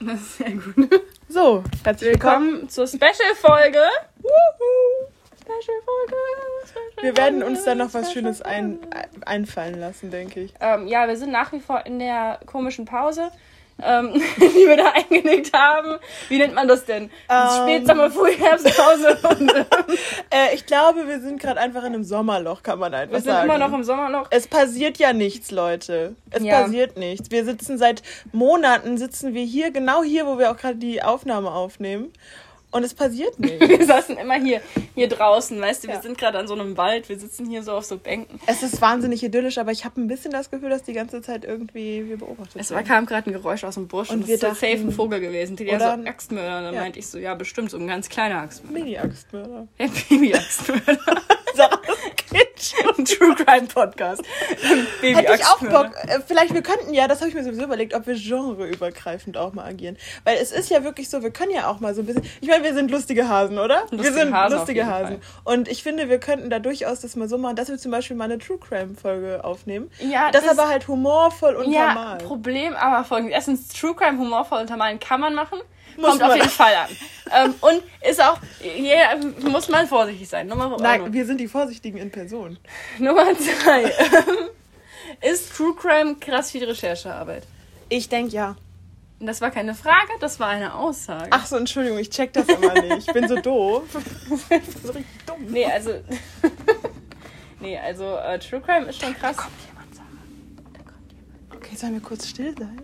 Das ist sehr gut. So, herzlich willkommen. Willkommen zur Special-Folge. Special-Folge. Wir werden uns da noch was Schönes ein, einfallen lassen, denke ich. Ähm, ja, wir sind nach wie vor in der komischen Pause, ähm, die wir da eingelegt haben. Wie nennt man das denn? Ähm. Spätsommer, Frühherbstpause. Äh, ich glaube, wir sind gerade einfach in einem Sommerloch, kann man einfach wir sind sagen. immer noch im Sommerloch. es passiert ja nichts, Leute. Es Ja. passiert nichts. Wir sitzen seit Monaten, sitzen wir hier, genau hier, wo wir auch gerade die Aufnahme aufnehmen. Und es passiert nichts. Wir saßen immer hier, hier draußen, weißt du, wir Ja. sind gerade an so einem Wald, wir sitzen hier so auf so Bänken. es ist wahnsinnig idyllisch, aber ich habe ein bisschen das Gefühl, dass die ganze Zeit irgendwie wir beobachtet Es war, kam gerade ein Geräusch aus dem Busch Und und, wir das ist safe ein Vogel gewesen. Die Oder so ein- Axtmörder. Dann Ja. meinte ich so, ja, bestimmt, so ein ganz kleiner Axtmörder. Mini-Axtmörder. Ja, Baby-Axtmörder. Ein True Crime Podcast. Baby Hätte ich auch. Bock. Äh, Vielleicht, wir könnten ja, das habe ich mir sowieso überlegt, ob wir genreübergreifend auch mal agieren. Weil es ist ja wirklich so, wir können ja auch mal so ein bisschen. Ich meine, wir sind lustige Hasen, oder? wir Lustige sind Hasen lustige Hasen. Und ich finde, wir könnten da durchaus das mal so machen, dass wir zum Beispiel mal eine True Crime-Folge aufnehmen. Ja, das, aber halt humorvoll Ja, untermalt. Problem aber folgendes. Erstens, True Crime humorvoll untermalen kann man machen. Muss Kommt man. auf jeden Fall an. ähm, und ist auch, yeah, muss man vorsichtig sein. Nummer, Nein, wir sind die Vorsichtigen in Person. Nummer zwei. ähm, ist True Crime krass viel Recherchearbeit? Ich denke ja. Das war keine Frage, das war eine Aussage. Ach so, Entschuldigung, ich check das immer nicht. Ich bin so doof. Ich bin so richtig dumm. Nee, also. nee, also äh, True Crime ist schon krass. Okay, sollen wir kurz still sein?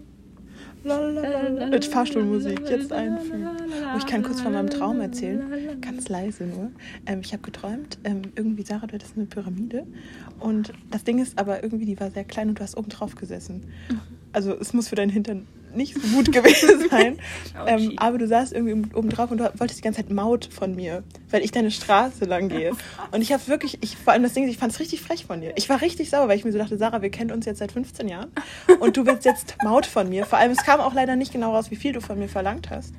Mit Fahrstuhlmusik jetzt einfügen. Oh, ich kann kurz von meinem Traum erzählen. Ganz leise nur. Ähm, ich habe geträumt, ähm, irgendwie, Sarah, du hattest eine Pyramide. Und das Ding ist aber irgendwie, die war sehr klein und du hast oben drauf gesessen. Also es muss für deinen Hintern nicht so gut gewesen sein. ähm, aber du saßt irgendwie oben drauf und du wolltest die ganze Zeit Maut von mir, weil ich deine Straße lang gehe. Und ich habe wirklich, ich, vor allem das Ding, ist, ich fand es richtig frech von dir. Ich war richtig sauer, weil ich mir so dachte, Sarah, wir kennen uns jetzt seit 15 Jahren und du willst jetzt Maut von mir. Vor allem, es kam auch leider nicht genau raus, wie viel du von mir verlangt hast.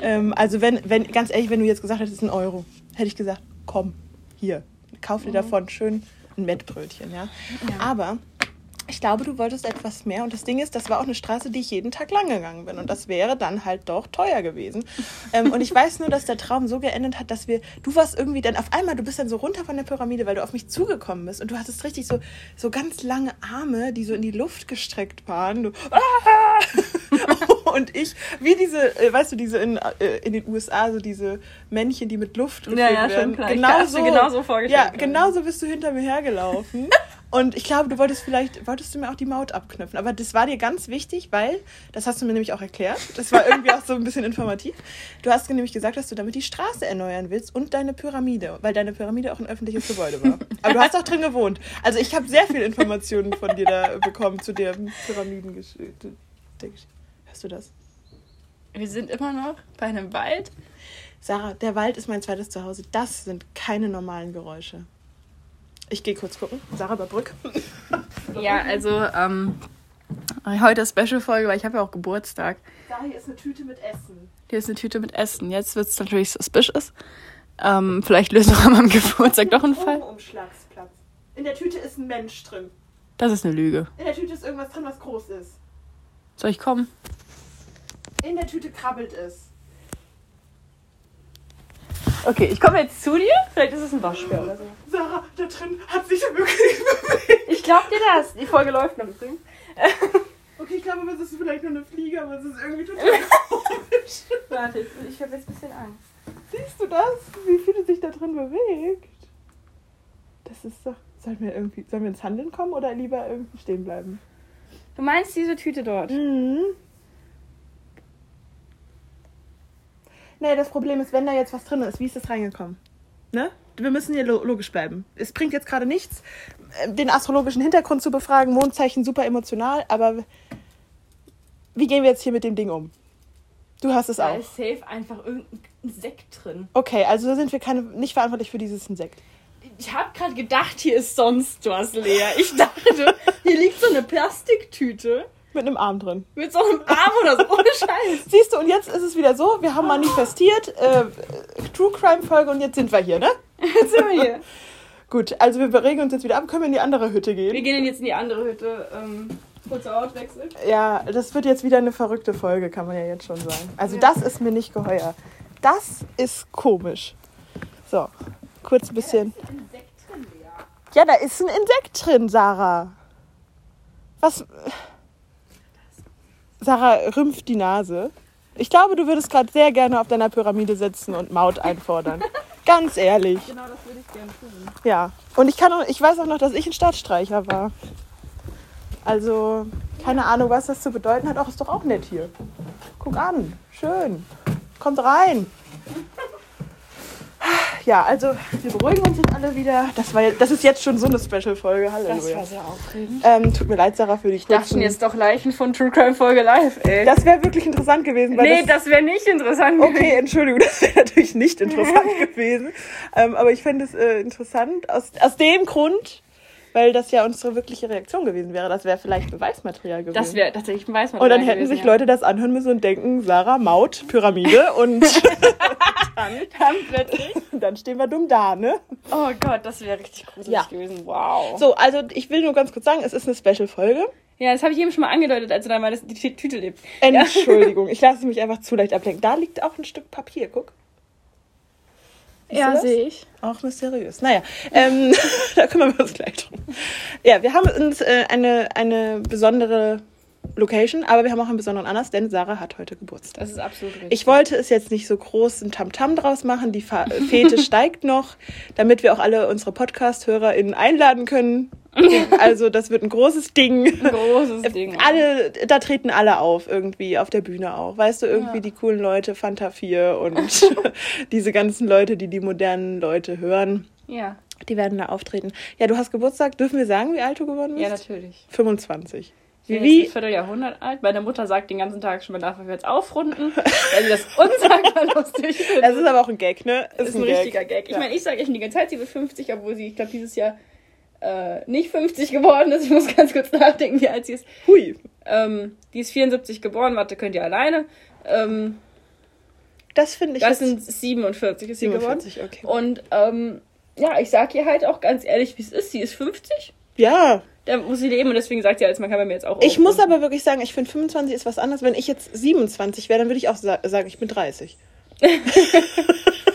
Ähm, also wenn, wenn, ganz ehrlich, wenn du jetzt gesagt hättest, ein Euro, hätte ich gesagt, komm, hier, kauf dir davon schön ein Mettbrötchen, ja. Aber ich glaube, du wolltest etwas mehr. Und das Ding ist, das war auch eine Straße, die ich jeden Tag lang gegangen bin. Und das wäre dann halt doch teuer gewesen. ähm, und ich weiß nur, dass der Traum so geendet hat, dass wir, du warst irgendwie dann auf einmal, du bist dann so runter von der Pyramide, weil du auf mich zugekommen bist. Und du hattest richtig so, so ganz lange Arme, die so in die Luft gestreckt waren. Du, ah! und ich, wie diese, äh, weißt du, diese in, äh, in den USA, so diese Männchen, die mit Luft Ja, gefüllt ja, schon werden. klar. Ich Genau so, genau so vorgestellt Ja, genau so bist du hinter mir hergelaufen. Und ich glaube, du wolltest vielleicht, wolltest du mir auch die Maut abknüpfen. Aber das war dir ganz wichtig, weil, das hast du mir nämlich auch erklärt, das war irgendwie auch so ein bisschen informativ. Du hast nämlich gesagt, dass du damit die Straße erneuern willst und deine Pyramide, weil deine Pyramide auch ein öffentliches Gebäude war. Aber du hast auch drin gewohnt. Also ich habe sehr viele Informationen von dir da bekommen zu der Pyramidengeschichte. Hörst du das? Wir sind immer noch bei einem Wald. Sarah, der Wald ist mein zweites Zuhause. Das sind keine normalen Geräusche. Ich gehe kurz gucken. Sarah Überbrück. Ja, also, ähm, heute ist Special-Folge, weil ich habe ja auch Geburtstag. Da hier ist eine Tüte mit Essen. Hier ist eine Tüte mit Essen. Jetzt wird es natürlich suspicious. Ähm, vielleicht lösen wir an meinem Geburtstag doch einen Fall. Umschlagsplatz. In der Tüte ist ein Mensch drin. Das ist eine Lüge. In der Tüte ist irgendwas drin, was groß ist. Soll ich kommen? In der Tüte krabbelt es. Okay, ich komme jetzt zu dir. Vielleicht ist es ein Waschbär oder so. Sarah, da drin hat sich wirklich bewegt. Ich glaub dir das. Die Folge läuft noch übrigens. Okay, ich glaube, es ist vielleicht nur eine Fliege, aber es ist irgendwie total komisch. Warte, ich habe jetzt ein bisschen Angst. Siehst du das? Wie viel es sich da drin bewegt? Das ist doch. Sollen wir irgendwie. Sollen wir ins Handeln kommen oder lieber irgendwie stehen bleiben? Du meinst diese Tüte dort? Mhm. Nee, das Problem ist, wenn da jetzt was drin ist, wie ist das reingekommen? Ne? Wir müssen hier lo logisch bleiben. Es bringt jetzt gerade nichts, äh, den astrologischen Hintergrund zu befragen. Mondzeichen super emotional, aber wie gehen wir jetzt hier mit dem Ding um? Du hast es Da auch. ist safe einfach irgendein Sekt drin. Okay, also sind wir keine, nicht verantwortlich für dieses Insekt. Ich habe gerade gedacht, hier ist sonst was leer. Ich dachte, hier liegt so eine Plastiktüte Mit einem Arm drin. mit so einem Arm oder so. Ohne Scheiß. Siehst du, und jetzt ist es wieder so, wir haben manifestiert, äh, True Crime Folge und jetzt sind wir hier, ne? Jetzt sind wir hier. Gut, also wir regen uns jetzt wieder ab, können wir in die andere Hütte gehen. Wir gehen jetzt in die andere Hütte. Ähm, Kurzer Ortwechsel. Ja, das wird jetzt wieder eine verrückte Folge, kann man ja jetzt schon sagen. Also das ist mir nicht geheuer. Das ist komisch. So, kurz ein bisschen. Ja, da ist ein Insekt drin, Sarah. Was? Sarah rümpft die Nase. Ich glaube, du würdest gerade sehr gerne auf deiner Pyramide sitzen und Maut einfordern. Ganz ehrlich. Genau, das würde ich gerne tun. Ja. Und ich kann auch, ich weiß auch noch, dass ich ein Stadtstreicher war. Also, keine Ahnung, was das zu bedeuten hat. Auch ist doch auch nett hier. Guck an. Schön. Kommt rein. Ja, also wir beruhigen uns jetzt alle wieder. Das, war, das ist jetzt schon so eine Special-Folge. Halleluja. sehr aufregend. Ähm, tut mir leid, Sarah, für die Ich dachte jetzt doch Leichen von True Crime Folge live, ey. Das wäre wirklich interessant gewesen. Weil nee, das, das wäre nicht interessant Okay, Entschuldigung, das wäre natürlich nicht interessant gewesen. Ähm, aber ich fände es äh, interessant aus, aus dem Grund, weil das ja unsere wirkliche Reaktion gewesen wäre. Das wäre vielleicht Beweismaterial gewesen. Das wäre tatsächlich Weißmann. und dann hätten sich Leute das anhören müssen und denken, Sarah, Maut, Pyramide und dann plötzlich. dann stehen wir dumm da, ne? Oh Gott, das wäre richtig gruselig Ja. gewesen. Wow. So, also ich will nur ganz kurz sagen, es ist eine Special-Folge. Ja, das habe ich eben schon mal angedeutet, als du da mal das, die Tü- Tüte lebt. Entschuldigung, ich lasse mich einfach zu leicht ablenken. Da liegt auch ein Stück Papier, guck. Du das? ich. Auch mysteriös. Naja, ähm, da kümmern wir uns gleich drum. Ja, wir haben uns äh, eine, eine besondere Location, aber wir haben auch einen besonderen Anlass, denn Sarah hat heute Geburtstag. Das ist absolut richtig. Ich wollte es jetzt nicht so groß ein Tamtam draus machen. Die Fa Fete steigt noch, damit wir auch alle unsere Podcast-HörerInnen einladen können. Also, das wird ein großes Ding. ein großes Ding. Alle, da treten alle auf, irgendwie, auf der Bühne auch. Weißt du, irgendwie Ja. die coolen Leute, Fanta 4 und diese ganzen Leute, die die modernen Leute hören, Ja, die werden da auftreten. Ja, du hast Geburtstag. Dürfen wir sagen, wie alt du geworden bist? ja, natürlich. 25. Ich bin Wie? jetzt ein Vierteljahrhundert alt. Meine Mutter sagt den ganzen Tag schon, man darf jetzt aufrunden, weil sie das unsagbar lustig findet. Das ist aber auch ein Gag, ne? Das ist ein richtiger Gag. Ich Ja. meine, ich sage schon die ganze Zeit, sie wird 50, obwohl sie, ich glaube, dieses Jahr äh, nicht 50 geworden ist. Ich muss ganz kurz nachdenken, wie alt sie ist. Hui. Ähm, die ist 74 geboren, warte, könnt ihr alleine. Ähm, Das finde ich das sind 47 ist sie geworden. 47, okay. Und ähm, ja, ich sag ihr halt auch ganz ehrlich, wie es ist. Sie ist 50. Ja, Da muss sie leben und deswegen sagt sie jetzt, man kann bei mir jetzt auch ich muss aber wirklich sagen, ich finde 25 ist was anderes. Wenn ich jetzt 27 wäre, dann würde ich auch sa sagen, ich bin 30.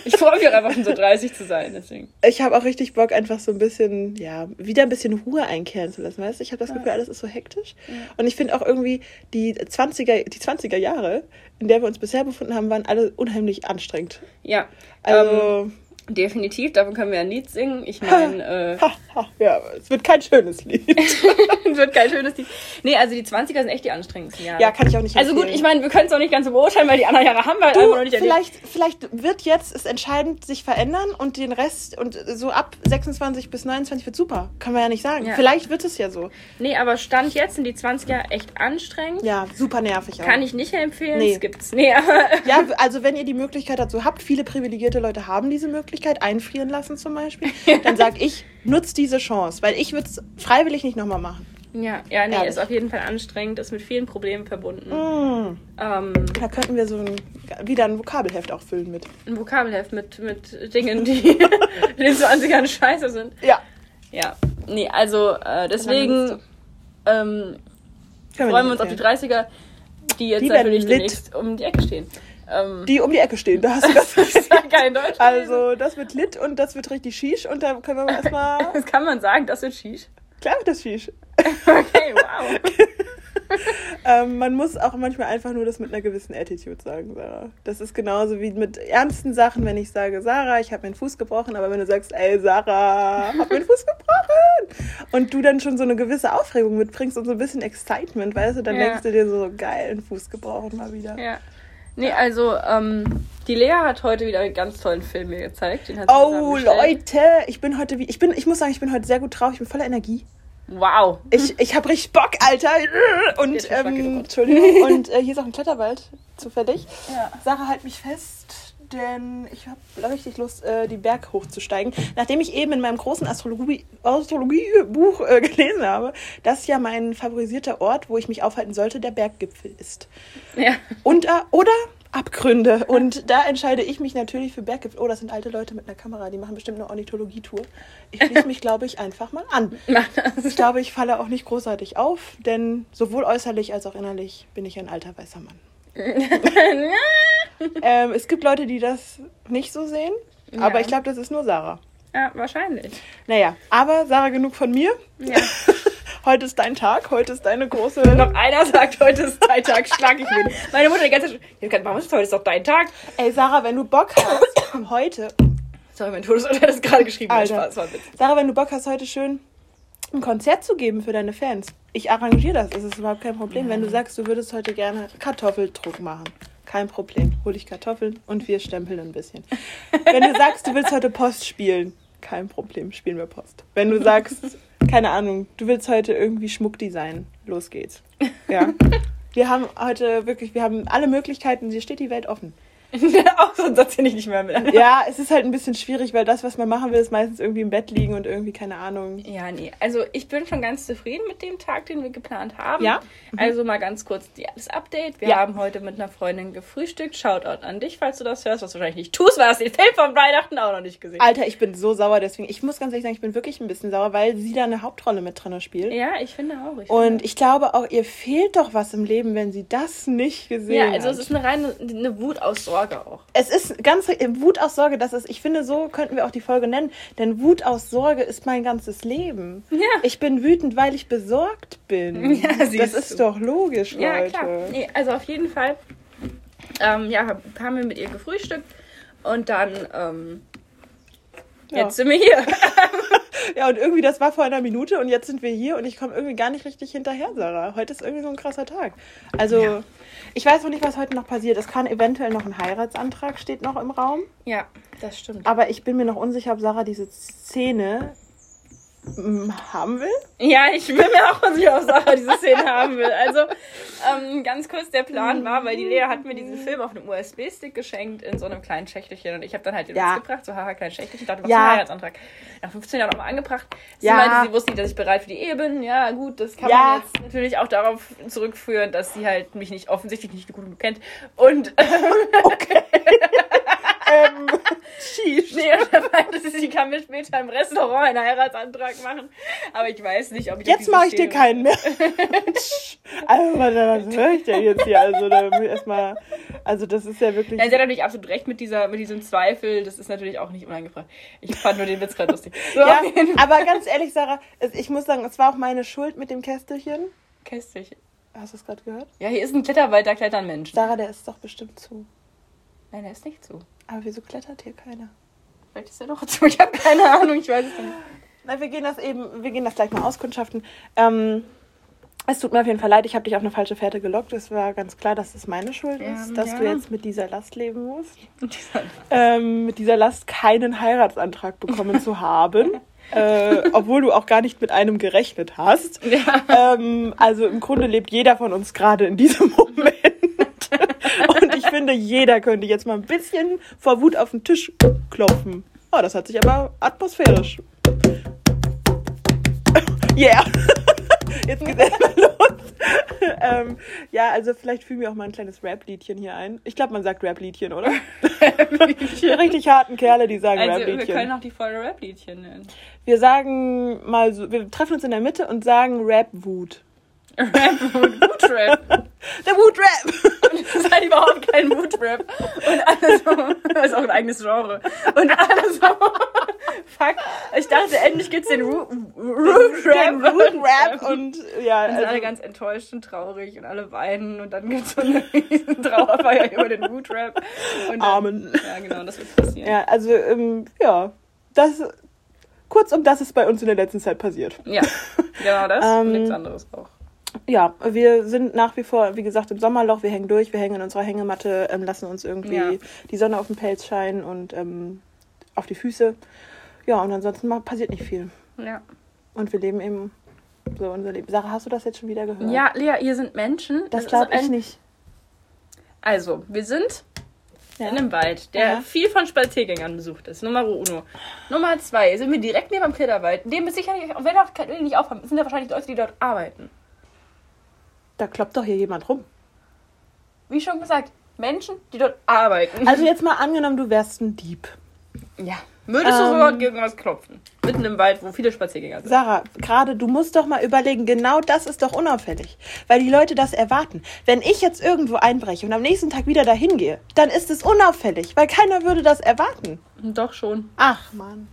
Ich freue mich auch einfach schon so 30 zu sein, deswegen. Ich habe auch richtig Bock, einfach so ein bisschen, ja, wieder ein bisschen Ruhe einkehren zu lassen. Weißt du, ich habe das Gefühl, alles ist so hektisch. Und ich finde auch irgendwie, die 20er, die 20er Jahre, in der wir uns bisher befunden haben, waren alle unheimlich anstrengend. Ja, Also, ähm, definitiv, davon können wir ein Lied singen. Ich meine, äh, ja, es wird kein schönes Lied. wird kein schönes Lied. Nee, also die 20er sind echt die anstrengendsten Jahre. ja, kann ich auch nicht Also gut, empfehlen. ich meine, wir können es auch nicht ganz so beurteilen, weil die anderen Jahre haben wir halt einfach noch Du, nicht erlebt. vielleicht, vielleicht wird jetzt es entscheidend sich verändern und den Rest und so ab 26 bis 29 wird super. Kann man ja nicht sagen. Ja. Vielleicht wird es ja so. Nee, aber Stand jetzt sind die 20er echt anstrengend. Ja, super nervig auch. Kann ich nicht empfehlen. Nee. Es gibt's. Nee, aber Ja, also wenn ihr die Möglichkeit dazu habt, viele privilegierte Leute haben diese Möglichkeit, einfrieren lassen zum Beispiel, dann sag ich, nutzt diese Chance, weil ich würde es freiwillig nicht nochmal machen. ja, ja, nee, Ehrlich. ist auf jeden Fall anstrengend, ist mit vielen Problemen verbunden. Mm, Ähm, da könnten wir so ein, wieder ein Vokabelheft auch füllen mit. ein Vokabelheft mit, mit Dingen, die in den 20ern scheiße sind. Ja. Ja, nee, also äh, deswegen ähm, freuen wir uns auf die empfehlen. 30er, die jetzt Die werden natürlich lit. demnächst um die Ecke stehen. Ähm, Die um die Ecke stehen, da hast du das. ja kein Deutsch. Also, das wird lit und das wird richtig Shish und da können wir erstmal. Das kann man sagen, das wird Shish. Klar wird das Shish. Okay, wow. Ähm, man muss auch manchmal einfach nur das mit einer gewissen Attitude sagen, Sarah. Das ist genauso wie mit ernsten Sachen, wenn ich sage, Sarah, ich habe meinen Fuß gebrochen, aber wenn du sagst, ey, Sarah, hab meinen Fuß gebrochen und du dann schon so eine gewisse Aufregung mitbringst und so ein bisschen Excitement, weißt du, dann Ja. denkst du dir so, geil, einen Fuß gebrochen mal wieder. Ja. Nee, also, ähm, die Lea hat heute wieder einen ganz tollen Film mir gezeigt. Oh. Leute, ich bin heute wie, ich bin, ich muss sagen, ich bin heute sehr gut drauf, ich bin voller Energie. Wow. Ich, ich habe richtig Bock, Alter. Und, ähm. Entschuldigung. Und äh, hier ist auch ein Kletterwald, zufällig. Ja. Sarah, halt mich fest, denn ich habe richtig Lust, äh, die Berg hochzusteigen. Nachdem ich eben in meinem großen Astrologie- Astrologiebuch äh, gelesen habe, dass ja mein favorisierter Ort, wo ich mich aufhalten sollte, der Berggipfel ist. Ja. Und, äh, oder Abgründe. Und da entscheide ich mich natürlich für Berggift. Oh, das sind alte Leute mit einer Kamera, die machen bestimmt eine Ornithologie-Tour. Ich schließe mich, glaube ich, einfach mal an. Ich glaube, ich falle auch nicht großartig auf, denn sowohl äußerlich als auch innerlich bin ich ein alter weißer Mann. ähm, es gibt Leute, die das nicht so sehen, aber Ja. ich glaube, das ist nur Sarah. ja, wahrscheinlich. Naja, aber Sarah, genug von mir. Ja. Heute ist dein Tag, heute ist deine große. Noch einer sagt, heute ist dein Tag, schlag ich ihn. Meine Mutter die ganze Zeit, ja, Mama, heute ist doch dein Tag. Ey, Sarah, wenn du Bock hast, heute. Sorry, mein hat das gerade geschrieben. Nein, Alter. Spaß, war ein. Sarah, wenn du Bock hast, heute schön ein Konzert zu geben für deine Fans. Ich arrangiere das, das ist überhaupt kein Problem. Wenn du sagst, du würdest heute gerne Kartoffeldruck machen. Kein Problem. Hol ich Kartoffeln und wir stempeln ein bisschen. Wenn du sagst, du willst heute Post spielen, kein Problem, spielen wir Post. Wenn du sagst, keine Ahnung, du willst heute irgendwie Schmuck designen, los geht's. Ja. Wir haben heute wirklich, wir haben alle Möglichkeiten, hier steht die Welt offen. Auch so ein Satz, den ich nicht mehr will. Ja, es ist halt ein bisschen schwierig, weil das, was man machen will, ist meistens irgendwie im Bett liegen und irgendwie, keine Ahnung. Ja, nee. Also ich bin schon ganz zufrieden mit dem Tag, den wir geplant haben. Ja? Mhm. Also mal ganz kurz die, das Update. Wir Ja. haben heute mit einer Freundin gefrühstückt. Shoutout an dich, falls du das hörst, was du wahrscheinlich nicht tust, weil du hast den Film von Weihnachten auch noch nicht gesehen. Alter, ich bin so sauer, deswegen, ich muss ganz ehrlich sagen, ich bin wirklich ein bisschen sauer, weil sie da eine Hauptrolle mit drin spielt. Ja, ich finde auch. Ich Und finde. ich glaube auch, ihr fehlt doch was im Leben, wenn sie das nicht gesehen ja, also hat. es ist eine reine eine Wut aus Sorge auch. Es ist ganz Wut aus Sorge, das ist, ich finde, so könnten wir auch die Folge nennen, denn Wut aus Sorge ist mein ganzes Leben. Ja. Ich bin wütend, weil ich besorgt bin. Ja, das ist du. doch logisch, Ja, Leute. klar. Nee, also auf jeden Fall ähm, ja, hab- haben wir mit ihr gefrühstückt und dann ähm, Ja. jetzt sind wir hier. Ja, und irgendwie, das war vor einer Minute und jetzt sind wir hier und ich komme irgendwie gar nicht richtig hinterher, Sarah. Heute ist irgendwie so ein krasser Tag. Also, Ja. ich weiß noch nicht, was heute noch passiert. Es kann eventuell noch ein Heiratsantrag steht noch im Raum. ja, das stimmt. Aber ich bin mir noch unsicher, ob Sarah diese Szene haben will. Ja, ich bin mir auch unsicher, ob Sarah diese Szene haben will. Also, ähm, ganz kurz, der Plan war, weil die Lea hat mir diesen Film auf einem USB-Stick geschenkt in so einem kleinen Schächtelchen und ich habe dann halt den Ja. Witz gebracht, so haha, klein Schächtelchen, ich dachte, was Ja. ist ein Heiratsantrag? Nach 15 Jahren nochmal angebracht. Sie Ja. meinte, sie wusste nicht, dass ich bereit für die Ehe bin. Ja, gut, das kann Ja. man jetzt natürlich auch darauf zurückführen, dass sie halt mich nicht offensichtlich nicht gut genug kennt. Und Ähm, sheesh. nee, und er meinte, sie kann mir später im Restaurant einen Heiratsantrag machen. Aber ich weiß nicht, ob ich Jetzt mache ich dir keinen mehr. also, was, höre ich denn jetzt hier? Also, da muss ich erstmal. Also, das ist ja wirklich. Ja, sie hat natürlich absolut recht mit, dieser, mit diesem Zweifel. Das ist natürlich auch nicht unangebracht. Ich fand nur den Witz gerade lustig. So, ja, aber ganz ehrlich, Sarah, ich muss sagen, es war auch meine Schuld mit dem Kästelchen. Kästchen. Hast du es gerade gehört? Ja, hier ist ein Kletterwald, da klettern Menschen. Sarah, der ist doch bestimmt zu. Nein, der ist nicht zu. Aber wieso klettert hier keiner? Vielleicht ist er doch zu. Ich habe keine Ahnung, ich weiß es nicht. Na, wir gehen das eben, wir gehen das gleich mal auskundschaften. Ähm, es tut mir auf jeden Fall leid, ich habe dich auf eine falsche Fährte gelockt. Es war ganz klar, dass es meine Schuld ist, dass ja. du jetzt mit dieser Last leben musst. Ähm, mit dieser Last keinen Heiratsantrag bekommen zu haben. Äh, obwohl du auch gar nicht mit einem gerechnet hast. Ja. Ähm, also im Grunde lebt jeder von uns gerade in diesem Moment. Finde, jeder könnte jetzt mal ein bisschen vor Wut auf den Tisch klopfen. Oh, das hat sich aber atmosphärisch. Yeah. Jetzt geht's erstmal los. ähm, ja, also vielleicht fügen wir auch mal ein kleines Rap-Liedchen hier ein. Ich glaube, man sagt Rap-Liedchen, oder? Die richtig harten Kerle, die sagen Also, wir Rap-Liedchen. können auch die Folge Rap-Liedchen nennen. Wir sagen mal so, wir treffen uns in der Mitte und sagen Rap-Wut. Rap und Wut-Rap. Der Wut-Rap! Das ist halt überhaupt kein Wut-Rap. Und alle so, das ist auch ein eigenes Genre. Und alle so, fuck, ich dachte, endlich gibt's den Root-Rap. Wut-Rap und ja, Dann sind alle also, ganz enttäuscht und traurig und alle weinen und dann gibt's so eine riesen Trauerfeier über den Root-Rap. Und Amen. Ja, genau, das wird passieren. ja, also ähm, ja, das kurzum, das ist bei uns in der letzten Zeit passiert. Ja, genau das Ähm, und nichts anderes auch. Ja, wir sind nach wie vor, wie gesagt, im Sommerloch, wir hängen durch, wir hängen in unserer Hängematte, ähm, lassen uns irgendwie Ja. die Sonne auf den Pelz scheinen und ähm, auf die Füße. Ja, und ansonsten passiert nicht viel. Ja. Und wir leben eben so unser Leben. Sarah, hast du das jetzt schon wieder gehört? ja, Lea, ihr sind Menschen. Das ist glaube ich ein- nicht. Also, wir sind Ja. in einem Wald, der Ja. viel von Spaziergängern besucht ist. Nummer uno. Nummer zwei, sind wir direkt neben dem Kletterwald. Dem ist sicherlich, wenn auch wenn die nicht aufhaben, sind da wahrscheinlich Leute, die dort arbeiten. Da kloppt doch hier jemand rum. Wie schon gesagt, Menschen, die dort arbeiten. Also jetzt mal angenommen, du wärst ein Dieb. ja. Würdest du Ähm. sogar gegen was klopfen? Mitten im Wald, wo viele Spaziergänger sind. Sarah, gerade du musst doch mal überlegen, genau das ist doch unauffällig, weil die Leute das erwarten. Wenn ich jetzt irgendwo einbreche und am nächsten Tag wieder dahin gehe, dann ist es unauffällig, weil keiner würde das erwarten. Doch schon. Ach, Mann.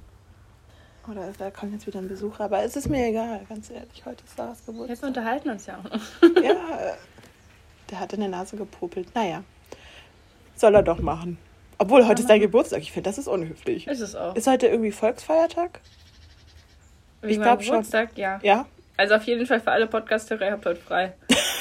Oder da kommt jetzt wieder ein Besucher, aber es ist mir egal, ganz ehrlich. Heute ist Sarahs Jetzt Geburtstag. unterhalten uns ja auch noch. Ja, äh, der hat in der Nase gepopelt. Naja, soll er doch machen. Obwohl, heute ist dein Geburtstag. Ich finde, das ist unhöflich. Ist es auch. Ist heute irgendwie Volksfeiertag? Wie ich mein glaub schon. Geburtstag, ja. Ja? Also auf jeden Fall für alle Podcaster, ihr habt heute frei.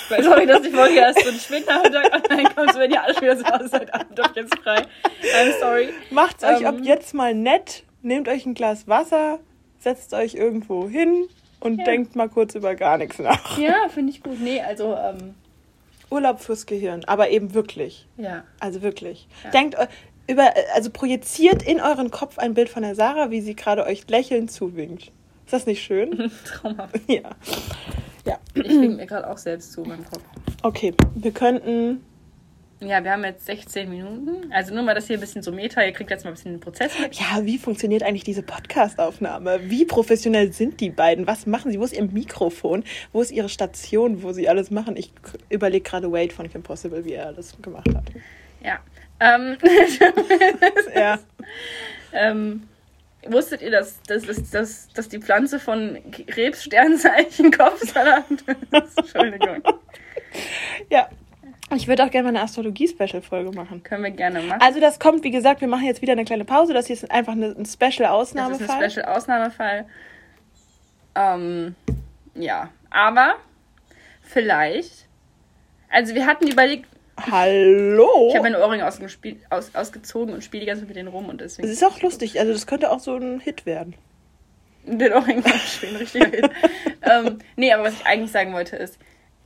Weil sorry, dass die Folge erst so ein Spätnachmittag online kommt, wenn ihr alle wieder zu Hause seid, habt doch jetzt frei. I'm sorry. Macht's euch Ähm. ab jetzt mal nett, nehmt euch ein Glas Wasser, setzt euch irgendwo hin und Ja. denkt mal kurz über gar nichts nach. Ja, finde ich gut. Nee, also, ähm, Urlaub fürs Gehirn, aber eben wirklich. ja. Also wirklich. Ja. Denkt eu- über, also projiziert in euren Kopf ein Bild von der Sarah, wie sie gerade euch lächelnd zuwinkt. Ist das nicht schön? Traumhaft. ja. Ja. Ich wink mir gerade auch selbst zu beim Kopf. Okay, wir könnten. Ja, wir haben jetzt 16 Minuten. Also nur mal das hier ein bisschen so Meta. Ihr kriegt jetzt mal ein bisschen den Prozess mit. Ja, wie funktioniert eigentlich diese Podcast-Aufnahme? Wie professionell sind die beiden? Was machen sie? Wo ist ihr Mikrofon? Wo ist ihre Station, wo sie alles machen? Ich überlege gerade Wade von Kim Possible, wie er alles gemacht hat. Ja. Ähm, Ja. ähm, wusstet ihr, dass, dass, dass, dass, die Pflanze von Krebssternzeichen Kopfsalat ist? Entschuldigung. ja. Ich würde auch gerne mal eine Astrologie-Special-Folge machen. Können wir gerne machen. Also das kommt, wie gesagt, wir machen jetzt wieder eine kleine Pause. Das hier ist einfach eine, ein Das ist Special-Ausnahmefall. ein Special-Ausnahmefall. Ähm, ja. Aber vielleicht. Also wir hatten überlegt, Hallo? ich habe meine Ohrringe aus, ausgezogen und spiele die ganze Zeit mit denen rum und Das deswegen. ist auch lustig. Also das könnte auch so ein Hit werden. Den Ohrring spielen, richtiger Hit. ähm, nee, aber was ich eigentlich sagen wollte ist,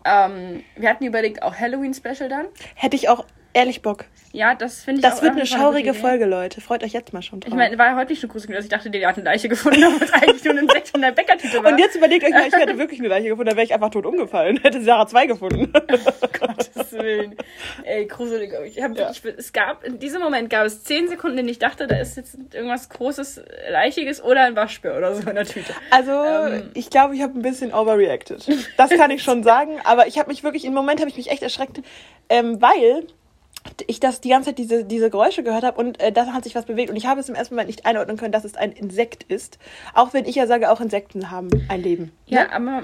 ähm, wir hatten überlegt, auch Halloween-Special dann. Hätte ich auch ehrlich Bock. Ja, das finde ich Das auch wird eine schaurige. Folge, Leute. Freut euch jetzt mal schon drauf. Ich meine, war ja heute nicht so gruselig, dass ich dachte, die hat eine Leiche gefunden, aber es eigentlich nur ein Insekt in der Bäckertüte war. Und jetzt überlegt euch mal, ich hätte wirklich eine Leiche gefunden, dann wäre ich einfach tot umgefallen. Hätte Sarah zwei gefunden. Gottes Willen. Ey, gruselig. Ich hab, Ja. ich, es gab, in diesem Moment gab es zehn Sekunden, in denen ich dachte, da ist jetzt irgendwas Großes, Leichiges oder ein Waschbär oder so in der Tüte. Also, Ähm. ich glaube, ich habe ein bisschen overreacted. Das kann ich schon sagen. Aber ich habe mich wirklich, im Moment habe ich mich echt erschreckt, ähm, weil ich das die ganze Zeit diese, diese Geräusche gehört habe und äh, da hat sich was bewegt. Und ich habe es im ersten Moment nicht einordnen können, dass es ein Insekt ist. Auch wenn ich ja sage, auch Insekten haben ein Leben. Ja, aber.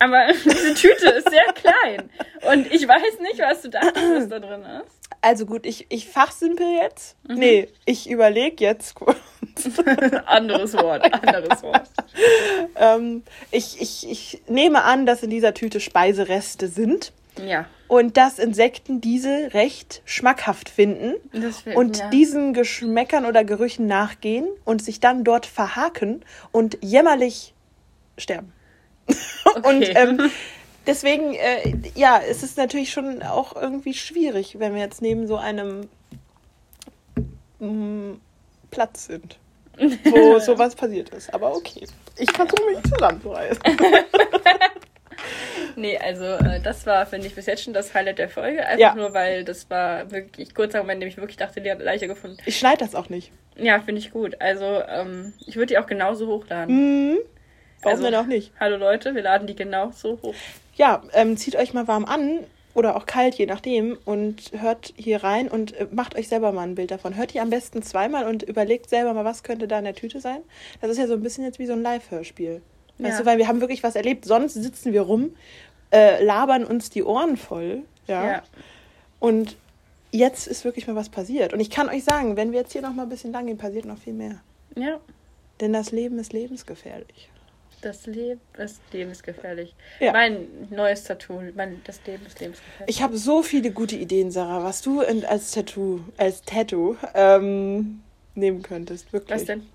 Aber diese Tüte ist sehr klein. Und ich weiß nicht, was du dachtest, was da drin ist. Also gut, ich, ich fachsimpel jetzt. Mhm. Nee, ich überlege jetzt kurz. Anderes Wort, anderes Wort. ähm, ich, ich, ich nehme an, dass in dieser Tüte Speisereste sind. Ja. Und dass Insekten diese recht schmackhaft finden und ja. diesen Geschmäckern oder Gerüchen nachgehen und sich dann dort verhaken und jämmerlich sterben. Und Okay. ähm, deswegen, äh, ja, es ist natürlich schon auch irgendwie schwierig, wenn wir jetzt neben so einem mm, Platz sind, wo sowas passiert ist. Aber okay, ich versuche mich zusammenzureißen. Nee, also äh, das war, finde ich, bis jetzt schon das Highlight der Folge. Einfach Ja. nur, weil das war wirklich kurzer Moment, in dem ich wirklich dachte, die hat Leiche gefunden. Ich schneide das auch nicht. Ja, finde ich gut. Also, ähm, ich würde die auch genauso hochladen. Mhm. Warum Also- denn auch nicht? Hallo Leute, wir laden die genauso hoch. Ja, ähm, zieht euch mal warm an oder auch kalt, je nachdem, und hört hier rein und äh, macht euch selber mal ein Bild davon. Hört die am besten zweimal und überlegt selber mal, was könnte da in der Tüte sein. Das ist ja so ein bisschen jetzt wie so ein Live-Hörspiel. Weißt Ja. du, weil wir haben wirklich was erlebt. Sonst sitzen wir rum, äh, labern uns die Ohren voll. Ja. Ja. Und jetzt ist wirklich mal was passiert. Und ich kann euch sagen, wenn wir jetzt hier noch mal ein bisschen lang gehen, passiert noch viel mehr. Ja. Denn das Leben ist lebensgefährlich. Das Leben ist lebensgefährlich. Ja. Mein neues Tattoo, mein, das Leben ist lebensgefährlich. Ich habe so viele gute Ideen, Sarah, was du in, als Tattoo, als Tattoo ähm, nehmen könntest. Wirklich. Was denn?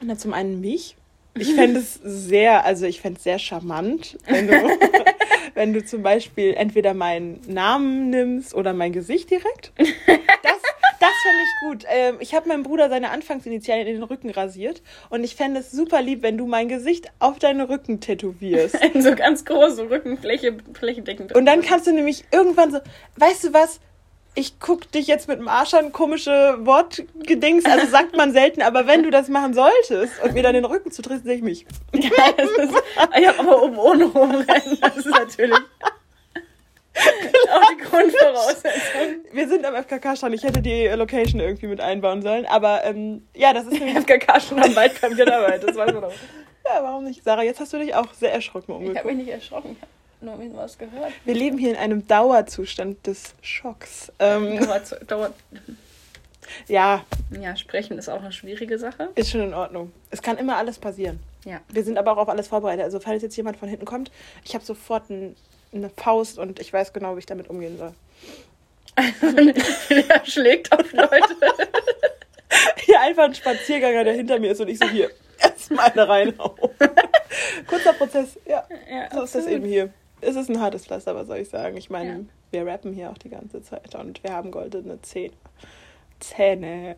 Na, zum einen mich. Ich fände es sehr, also ich fände es sehr charmant, wenn du, wenn du zum Beispiel entweder meinen Namen nimmst oder mein Gesicht direkt. Das, das fände ich gut. Ähm, ich habe meinem Bruder seine Anfangsinitialien in den Rücken rasiert und ich fände es super lieb, wenn du mein Gesicht auf deinen Rücken tätowierst. In so ganz große Rückenfläche, flächendeckend. Und dann kannst du nämlich irgendwann so, weißt du was? Ich guck dich jetzt mit dem Arsch an, komische Wortgedings, also sagt man selten, aber wenn du das machen solltest und mir dann den Rücken zutrittst, sehe ich mich. Ja, das ist, ja, aber oben ohne rumrennen, das ist natürlich auch die Grundvoraussetzung. Wir sind am FKK-Stand, ich hätte die Location irgendwie mit einbauen sollen, aber ähm, ja, das ist nämlich FKK schon am Waldkampf gearbeitet, das weiß man doch. Ja, warum nicht? Sarah, jetzt hast du dich auch sehr erschrocken Ich habe umgeguckt. mich nicht erschrocken, ich habe nur ein bisschen was gehört. Wir leben hier in einem Dauerzustand des Schocks. Ähm, Dauert, zu- dauert, ja, ja, sprechen ist auch eine schwierige Sache. ist schon in Ordnung. Es kann immer alles passieren. Ja. Wir sind aber auch auf alles vorbereitet. Also falls jetzt jemand von hinten kommt, ich habe sofort ein, eine Faust und ich weiß genau, wie ich damit umgehen soll. Der schlägt auf Leute. Hier einfach ein Spazierganger, der hinter mir ist und ich so hier erstmal eine reinhau. Kurzer Prozess, ja. Ja, So ist das eben hier. Es ist ein hartes Pflaster, was soll ich sagen? Ich meine, Ja. wir rappen hier auch die ganze Zeit und wir haben goldene Zähne. Zähne.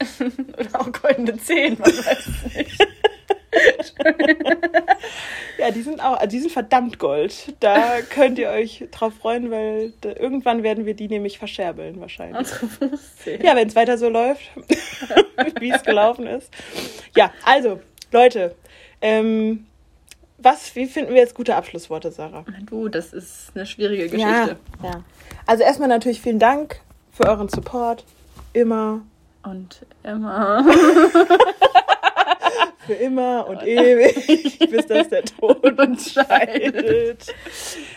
Oder auch goldene Zehen, man weiß es nicht. Ja, die sind auch, die sind verdammt Gold. Da könnt ihr euch drauf freuen, weil da, irgendwann werden wir die nämlich verscherbeln wahrscheinlich. Ja, wenn es weiter so läuft, wie es gelaufen ist. Ja, also, Leute, ähm, was, wie finden wir jetzt gute Abschlussworte, Sarah? Du, das ist eine schwierige Ja, Geschichte. ja. Also erstmal natürlich vielen Dank für euren Support. Immer, Und immer. für immer und ewig, bis dass der Tod uns scheidet.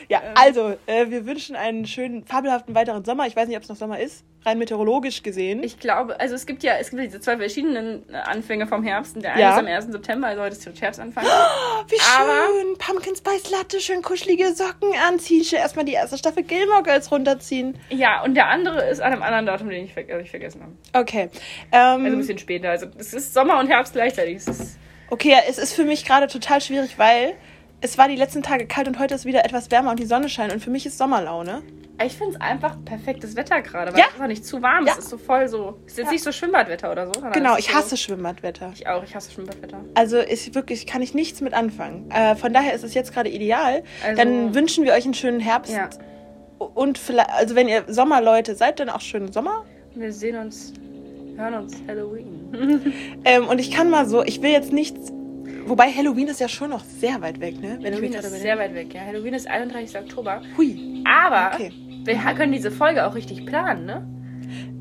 Ja, also, äh, wir wünschen einen schönen, fabelhaften weiteren Sommer. Ich weiß nicht, ob es noch Sommer ist, rein meteorologisch gesehen. Ich glaube, also es gibt ja, es gibt diese zwei verschiedenen Anfänge vom Herbst. Und Der eine Ja. ist am 1. September, also heute ist der Herbstanfang. Oh, wie Aber- schön. Pumpkin Spice Latte, schön kuschelige Socken anziehen. Schön erstmal die erste Staffel Gilmore Girls runterziehen. Ja, und der andere ist an einem anderen Datum, den ich, ver also ich vergessen habe. Okay. Ähm, Also ein bisschen später. Also es ist Sommer und Herbst gleichzeitig. Es ist, okay, ja, es ist für mich gerade total schwierig, weil es war die letzten Tage kalt und heute ist wieder etwas wärmer und die Sonne scheint und für mich ist Sommerlaune. ich finde es einfach perfektes Wetter gerade, weil Ja. es ist auch nicht zu warm. Ja. Es ist so voll so. Es ist jetzt Ja. nicht so Schwimmbadwetter oder so. Genau, ich so, hasse Schwimmbadwetter. Ich auch, ich hasse Schwimmbadwetter. Also ist wirklich, kann ich nichts mit anfangen. Äh, von daher ist es jetzt gerade ideal. Also- Dann wünschen wir euch einen schönen Herbst. Ja. Und vielleicht, also wenn ihr Sommerleute seid, dann auch schönen Sommer. Wir sehen uns, hören uns Halloween. Ähm, und ich kann mal so, ich will jetzt nichts. Wobei Halloween ist ja schon noch sehr weit weg, ne? Wenn Halloween ist sehr weit weg, ja. Halloween ist 31. Oktober. Hui. Aber Okay. wir können diese Folge auch richtig planen, ne?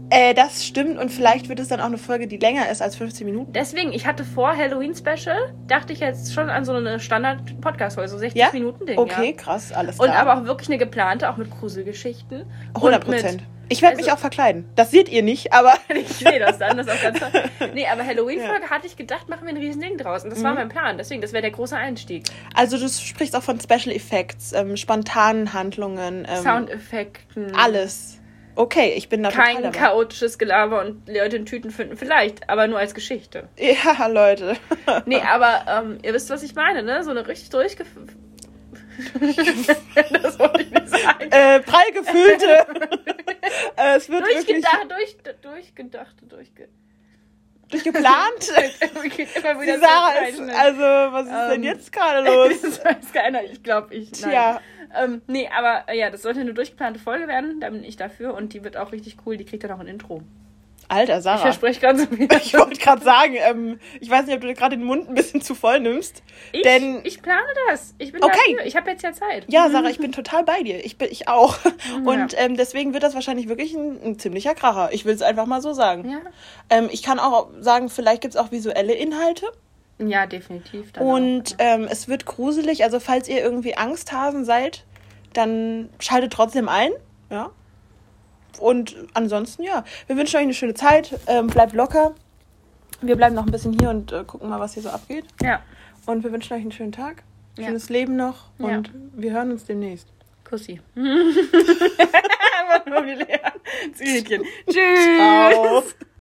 Äh, das stimmt und vielleicht wird es dann auch eine Folge, die länger ist als 15 Minuten. Deswegen, ich hatte vor Halloween Special, dachte ich jetzt schon an so eine Standard-Podcast-Folge, so 60 Ja? Minuten Ding. Okay, Ja. krass, alles Und klar. aber auch wirklich eine geplante, auch mit Gruselgeschichten. 100 Und mit- Prozent. Ich werde mich also- auch verkleiden. Das seht ihr nicht, aber Ich sehe das dann, das ist auch ganz toll. Nee, aber Halloween-Folge hatte ich gedacht, machen wir ein riesen Ding draus. Und das war Mhm. mein Plan. Deswegen, das wäre der große Einstieg. also du sprichst auch von Special Effects, ähm, spontanen Handlungen, ähm, Soundeffekten. alles. Okay, ich bin da Kein dabei. chaotisches Gelaber und Leute in Tüten finden. Vielleicht, aber nur als Geschichte. Ja, Leute. Nee, aber ähm, ihr wisst, was ich meine, ne? So eine richtig durchgef... das wollte ich nicht sagen. äh, prall gefüllte. äh, es wird wirklich Durchgedacht, durch, durchgedacht, durchge... durchgeplant. Immer wieder Sarah ist, also, was ist Ähm, denn jetzt gerade los? das weiß keiner, ich glaube ich. Nein. Tja, Ähm, nee, aber äh, ja, das sollte eine durchgeplante Folge werden. Da bin ich dafür und die wird auch richtig cool. Die kriegt dann auch ein Intro. Alter Ich Sarah. verspreche ganz so wieder. Ich wollte gerade sagen, ähm, ich weiß nicht, ob du gerade den Mund ein bisschen zu voll nimmst. Ich, denn- ich plane das. Ich bin Okay. dafür. Ich habe jetzt ja Zeit. Ja, Sarah, ich bin total bei dir. Ich bin ich auch. Mhm, Und ähm, deswegen wird das wahrscheinlich wirklich ein, ein ziemlicher Kracher. Ich will es einfach mal so sagen. Ja, Ähm, ich kann auch sagen, vielleicht gibt es auch visuelle Inhalte. ja definitiv. Und auch. ähm, es wird gruselig. Also falls ihr irgendwie Angsthasen seid, dann schaltet trotzdem ein. Ja. Und ansonsten, ja, wir wünschen euch eine schöne Zeit. Ähm, bleibt locker. Wir bleiben noch ein bisschen hier und äh, gucken mal, was hier so abgeht. Ja, Und wir wünschen euch einen schönen Tag, Ja. schönes Leben noch Ja. und wir hören uns demnächst. Kussi. Tschüss. Ciao.